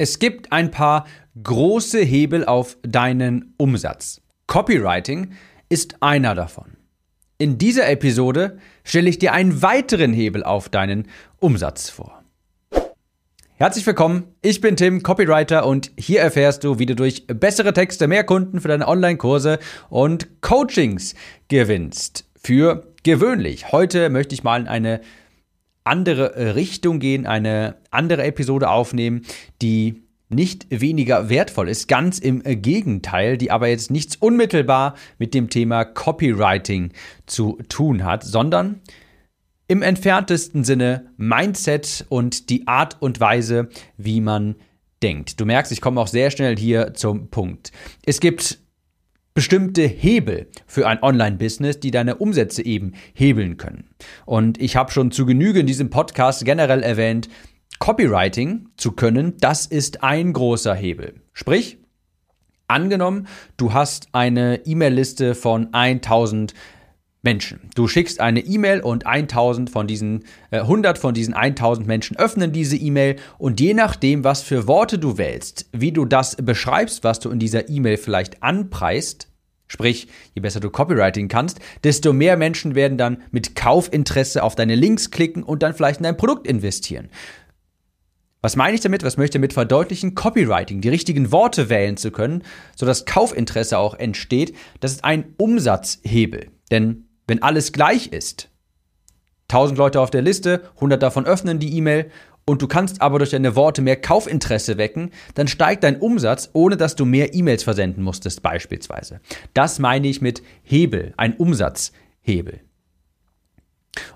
Es gibt ein paar große Hebel auf deinen Umsatz. Copywriting ist einer davon. In dieser Episode stelle ich dir einen weiteren Hebel auf deinen Umsatz vor. Herzlich willkommen, ich bin Tim, Copywriter und hier erfährst du, wie du durch bessere Texte mehr Kunden für deine Online-Kurse und Coachings gewinnst. Für gewöhnlich. Heute möchte ich mal in eine andere äh, Richtung gehen, eine andere Episode aufnehmen, die nicht weniger wertvoll ist, ganz im äh, Gegenteil, die aber jetzt nichts unmittelbar mit dem Thema Copywriting zu tun hat, sondern im entferntesten Sinne Mindset und die Art und Weise, wie man denkt. Du merkst, ich komme auch sehr schnell hier zum Punkt. Es gibt bestimmte Hebel für ein Online-Business, die deine Umsätze eben hebeln können. Und ich habe schon zu Genüge in diesem Podcast generell erwähnt, Copywriting zu können, das ist ein großer Hebel. Sprich, angenommen, du hast eine E-Mail-Liste von 1000 Menschen. Du schickst eine E-Mail und 1000 von diesen, äh, 100 von diesen 1000 Menschen öffnen diese E-Mail und je nachdem, was für Worte du wählst, wie du das beschreibst, was du in dieser E-Mail vielleicht anpreist, Sprich, je besser du Copywriting kannst, desto mehr Menschen werden dann mit Kaufinteresse auf deine Links klicken und dann vielleicht in dein Produkt investieren. Was meine ich damit? Was möchte ich damit verdeutlichen? Copywriting, die richtigen Worte wählen zu können, sodass Kaufinteresse auch entsteht, das ist ein Umsatzhebel. Denn wenn alles gleich ist, 1000 Leute auf der Liste, 100 davon öffnen die E-Mail und du kannst aber durch deine Worte mehr Kaufinteresse wecken, dann steigt dein Umsatz, ohne dass du mehr E-Mails versenden musstest beispielsweise. Das meine ich mit Hebel, ein Umsatzhebel.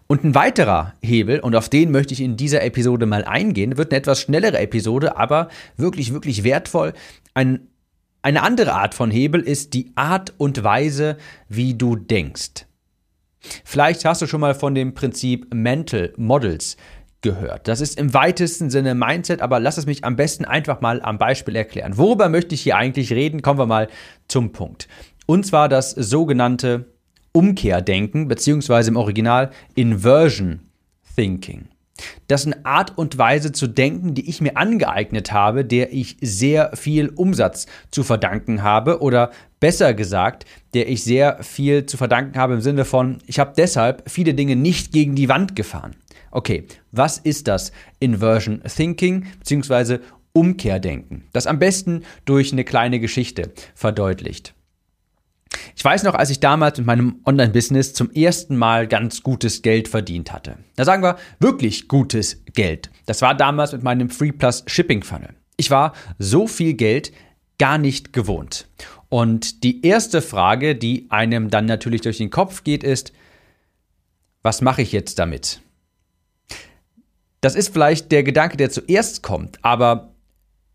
Und ein weiterer Hebel, und auf den möchte ich in dieser Episode mal eingehen, wird eine etwas schnellere Episode, aber wirklich, wirklich wertvoll. Ein, eine andere Art von Hebel ist die Art und Weise, wie du denkst. Vielleicht hast du schon mal von dem Prinzip Mental Models gehört. Das ist im weitesten Sinne Mindset, aber lass es mich am besten einfach mal am Beispiel erklären. Worüber möchte ich hier eigentlich reden? Kommen wir mal zum Punkt. Und zwar das sogenannte Umkehrdenken, beziehungsweise im Original Inversion Thinking. Das ist eine Art und Weise zu denken, die ich mir angeeignet habe, der ich sehr viel Umsatz zu verdanken habe oder besser gesagt, der ich sehr viel zu verdanken habe im Sinne von, ich habe deshalb viele Dinge nicht gegen die Wand gefahren. Okay, was ist das Inversion Thinking bzw. Umkehrdenken? Das am besten durch eine kleine Geschichte verdeutlicht. Ich weiß noch, als ich damals mit meinem Online-Business zum ersten Mal ganz gutes Geld verdient hatte. Da sagen wir wirklich gutes Geld. Das war damals mit meinem Free Plus Shipping Funnel. Ich war so viel Geld gar nicht gewohnt. Und die erste Frage, die einem dann natürlich durch den Kopf geht, ist, was mache ich jetzt damit? Das ist vielleicht der Gedanke, der zuerst kommt, aber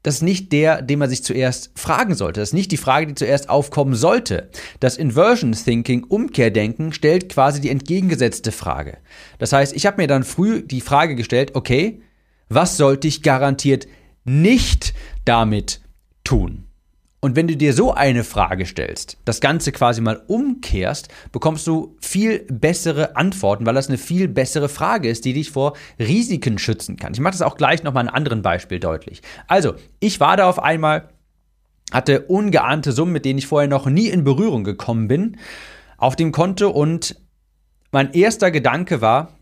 das ist nicht der, den man sich zuerst fragen sollte. Das ist nicht die Frage, die zuerst aufkommen sollte. Das Inversion Thinking, Umkehrdenken, stellt quasi die entgegengesetzte Frage. Das heißt, ich habe mir dann früh die Frage gestellt, okay, was sollte ich garantiert nicht damit tun? Und wenn du dir so eine Frage stellst, das Ganze quasi mal umkehrst, bekommst du viel bessere Antworten, weil das eine viel bessere Frage ist, die dich vor Risiken schützen kann. Ich mache das auch gleich nochmal an einem anderen Beispiel deutlich. Also, ich war da auf einmal, hatte ungeahnte Summen, mit denen ich vorher noch nie in Berührung gekommen bin, auf dem Konto und mein erster Gedanke war,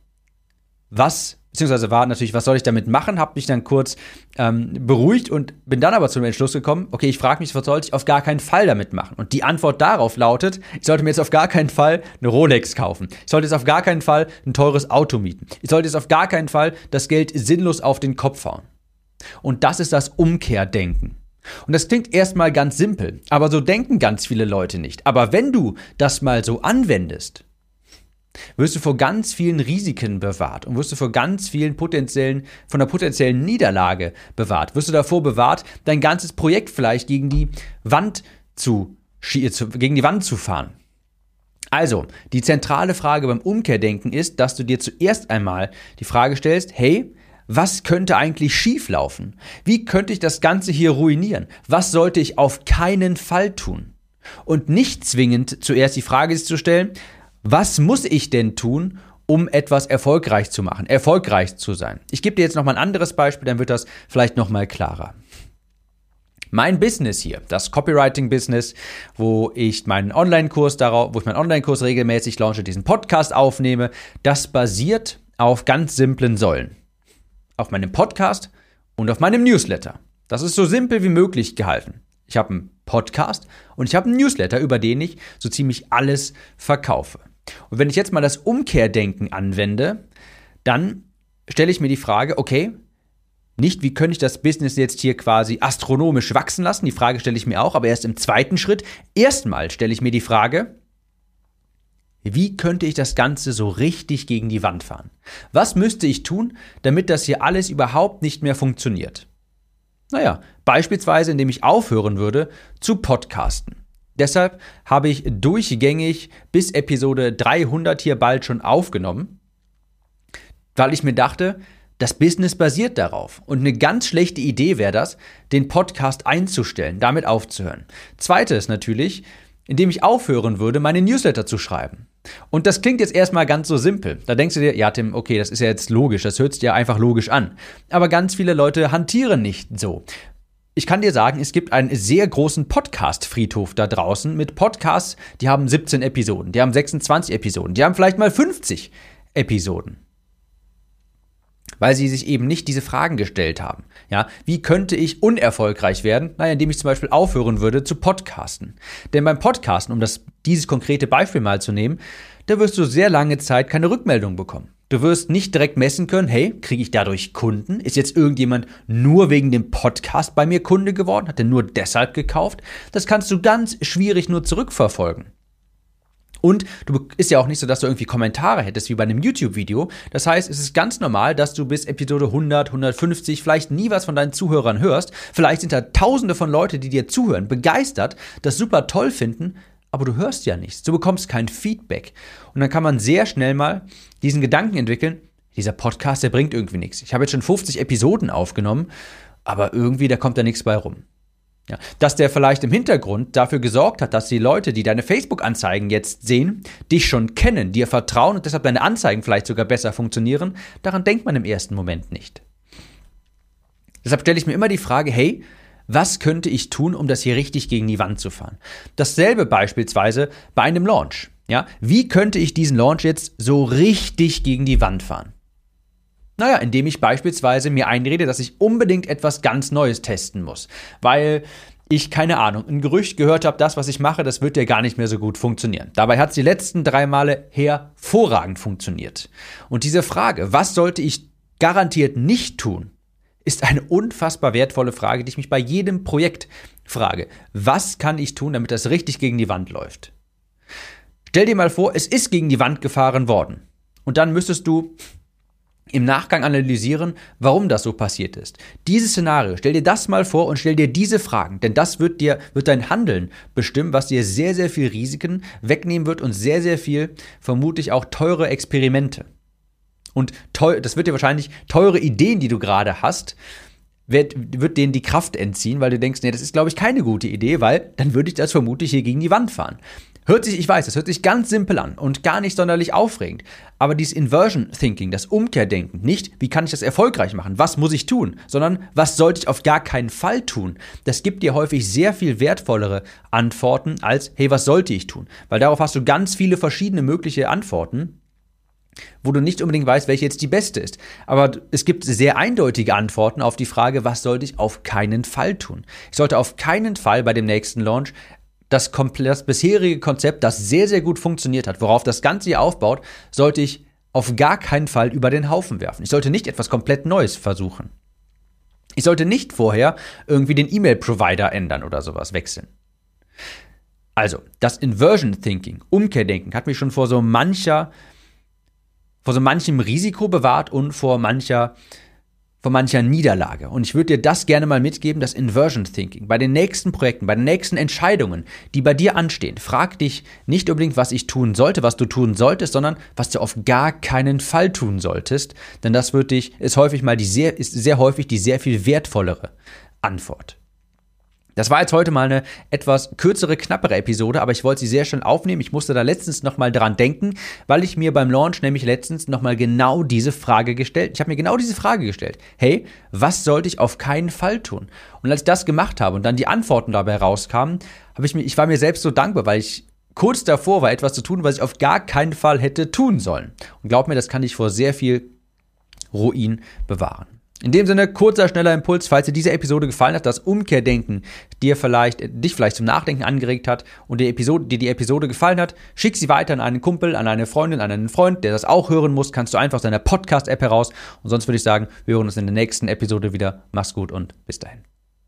was beziehungsweise war natürlich, was soll ich damit machen, habe mich dann kurz ähm, beruhigt und bin dann aber zum Entschluss gekommen, okay, ich frage mich, was sollte ich auf gar keinen Fall damit machen? Und die Antwort darauf lautet, ich sollte mir jetzt auf gar keinen Fall eine Rolex kaufen. Ich sollte jetzt auf gar keinen Fall ein teures Auto mieten. Ich sollte jetzt auf gar keinen Fall das Geld sinnlos auf den Kopf hauen. Und das ist das Umkehrdenken. Und das klingt erstmal ganz simpel, aber so denken ganz viele Leute nicht. Aber wenn du das mal so anwendest, wirst du vor ganz vielen Risiken bewahrt und wirst du vor ganz vielen potenziellen, von der potenziellen Niederlage bewahrt. Wirst du davor bewahrt, dein ganzes Projekt vielleicht gegen die Wand zu, gegen die Wand zu fahren. Also, die zentrale Frage beim Umkehrdenken ist, dass du dir zuerst einmal die Frage stellst, hey, was könnte eigentlich schieflaufen? Wie könnte ich das Ganze hier ruinieren? Was sollte ich auf keinen Fall tun? Und nicht zwingend zuerst die Frage zu stellen, was muss ich denn tun, um etwas erfolgreich zu machen, erfolgreich zu sein? Ich gebe dir jetzt noch mal ein anderes Beispiel, dann wird das vielleicht noch mal klarer. Mein Business hier, das Copywriting-Business, wo ich meinen Online-Kurs darauf, wo ich meinen Online-Kurs regelmäßig launche, diesen Podcast aufnehme, das basiert auf ganz simplen Säulen. Auf meinem Podcast und auf meinem Newsletter. Das ist so simpel wie möglich gehalten. Ich habe einen Podcast und ich habe einen Newsletter, über den ich so ziemlich alles verkaufe. Und wenn ich jetzt mal das Umkehrdenken anwende, dann stelle ich mir die Frage, okay, nicht, wie könnte ich das Business jetzt hier quasi astronomisch wachsen lassen? Die Frage stelle ich mir auch, aber erst im zweiten Schritt. Erstmal stelle ich mir die Frage, wie könnte ich das Ganze so richtig gegen die Wand fahren? Was müsste ich tun, damit das hier alles überhaupt nicht mehr funktioniert? Naja, beispielsweise indem ich aufhören würde zu podcasten. Deshalb habe ich durchgängig bis Episode 300 hier bald schon aufgenommen, weil ich mir dachte, das Business basiert darauf. Und eine ganz schlechte Idee wäre das, den Podcast einzustellen, damit aufzuhören. Zweites natürlich, indem ich aufhören würde, meine Newsletter zu schreiben. Und das klingt jetzt erstmal ganz so simpel. Da denkst du dir, ja, Tim, okay, das ist ja jetzt logisch, das hört sich ja einfach logisch an. Aber ganz viele Leute hantieren nicht so. Ich kann dir sagen, es gibt einen sehr großen Podcast-Friedhof da draußen mit Podcasts, die haben 17 Episoden, die haben 26 Episoden, die haben vielleicht mal 50 Episoden weil sie sich eben nicht diese Fragen gestellt haben. Ja, wie könnte ich unerfolgreich werden? Naja, indem ich zum Beispiel aufhören würde zu podcasten. Denn beim Podcasten, um das, dieses konkrete Beispiel mal zu nehmen, da wirst du sehr lange Zeit keine Rückmeldung bekommen. Du wirst nicht direkt messen können, hey, kriege ich dadurch Kunden? Ist jetzt irgendjemand nur wegen dem Podcast bei mir Kunde geworden? Hat er nur deshalb gekauft? Das kannst du ganz schwierig nur zurückverfolgen. Und du ist ja auch nicht so, dass du irgendwie Kommentare hättest wie bei einem YouTube-Video. Das heißt, es ist ganz normal, dass du bis Episode 100, 150 vielleicht nie was von deinen Zuhörern hörst. Vielleicht sind da tausende von Leuten, die dir zuhören, begeistert, das super toll finden, aber du hörst ja nichts. Du bekommst kein Feedback. Und dann kann man sehr schnell mal diesen Gedanken entwickeln, dieser Podcast, der bringt irgendwie nichts. Ich habe jetzt schon 50 Episoden aufgenommen, aber irgendwie, da kommt da nichts bei rum. Ja, dass der vielleicht im Hintergrund dafür gesorgt hat, dass die Leute, die deine Facebook-Anzeigen jetzt sehen, dich schon kennen, dir vertrauen und deshalb deine Anzeigen vielleicht sogar besser funktionieren, daran denkt man im ersten Moment nicht. Deshalb stelle ich mir immer die Frage, hey, was könnte ich tun, um das hier richtig gegen die Wand zu fahren? Dasselbe beispielsweise bei einem Launch. Ja, wie könnte ich diesen Launch jetzt so richtig gegen die Wand fahren? Naja, indem ich beispielsweise mir einrede, dass ich unbedingt etwas ganz Neues testen muss. Weil ich, keine Ahnung, ein Gerücht gehört habe, das, was ich mache, das wird ja gar nicht mehr so gut funktionieren. Dabei hat es die letzten drei Male hervorragend funktioniert. Und diese Frage, was sollte ich garantiert nicht tun, ist eine unfassbar wertvolle Frage, die ich mich bei jedem Projekt frage. Was kann ich tun, damit das richtig gegen die Wand läuft? Stell dir mal vor, es ist gegen die Wand gefahren worden. Und dann müsstest du im Nachgang analysieren, warum das so passiert ist. Dieses Szenario, stell dir das mal vor und stell dir diese Fragen, denn das wird dir, wird dein Handeln bestimmen, was dir sehr, sehr viel Risiken wegnehmen wird und sehr, sehr viel, vermutlich auch teure Experimente. Und teuer, das wird dir wahrscheinlich teure Ideen, die du gerade hast, wird, wird denen die Kraft entziehen, weil du denkst, nee, das ist, glaube ich, keine gute Idee, weil dann würde ich das vermutlich hier gegen die Wand fahren. Hört sich, ich weiß, das hört sich ganz simpel an und gar nicht sonderlich aufregend. Aber dieses Inversion Thinking, das Umkehrdenken, nicht, wie kann ich das erfolgreich machen, was muss ich tun, sondern was sollte ich auf gar keinen Fall tun, das gibt dir häufig sehr viel wertvollere Antworten als, hey, was sollte ich tun? Weil darauf hast du ganz viele verschiedene mögliche Antworten wo du nicht unbedingt weißt, welche jetzt die beste ist. Aber es gibt sehr eindeutige Antworten auf die Frage, was sollte ich auf keinen Fall tun? Ich sollte auf keinen Fall bei dem nächsten Launch das, das bisherige Konzept, das sehr, sehr gut funktioniert hat, worauf das Ganze hier aufbaut, sollte ich auf gar keinen Fall über den Haufen werfen. Ich sollte nicht etwas komplett Neues versuchen. Ich sollte nicht vorher irgendwie den E-Mail-Provider ändern oder sowas wechseln. Also, das Inversion Thinking, Umkehrdenken, hat mich schon vor so mancher, vor so manchem Risiko bewahrt und vor mancher von mancher Niederlage. Und ich würde dir das gerne mal mitgeben, das Inversion Thinking. Bei den nächsten Projekten, bei den nächsten Entscheidungen, die bei dir anstehen, frag dich nicht unbedingt, was ich tun sollte, was du tun solltest, sondern was du auf gar keinen Fall tun solltest. Denn das wird dich, ist häufig mal die sehr, ist sehr häufig die sehr viel wertvollere Antwort. Das war jetzt heute mal eine etwas kürzere, knappere Episode, aber ich wollte sie sehr schnell aufnehmen. Ich musste da letztens nochmal dran denken, weil ich mir beim Launch nämlich letztens nochmal genau diese Frage gestellt. Ich habe mir genau diese Frage gestellt. Hey, was sollte ich auf keinen Fall tun? Und als ich das gemacht habe und dann die Antworten dabei rauskamen, habe ich mir, ich war mir selbst so dankbar, weil ich kurz davor war, etwas zu tun, was ich auf gar keinen Fall hätte tun sollen. Und glaub mir, das kann dich vor sehr viel Ruin bewahren. In dem Sinne, kurzer, schneller Impuls, falls dir diese Episode gefallen hat, das Umkehrdenken dir vielleicht, dich vielleicht zum Nachdenken angeregt hat und die Episode, dir die Episode gefallen hat, schick sie weiter an einen Kumpel, an eine Freundin, an einen Freund, der das auch hören muss, kannst du einfach aus deiner Podcast-App heraus. Und sonst würde ich sagen, wir hören uns in der nächsten Episode wieder. Mach's gut und bis dahin.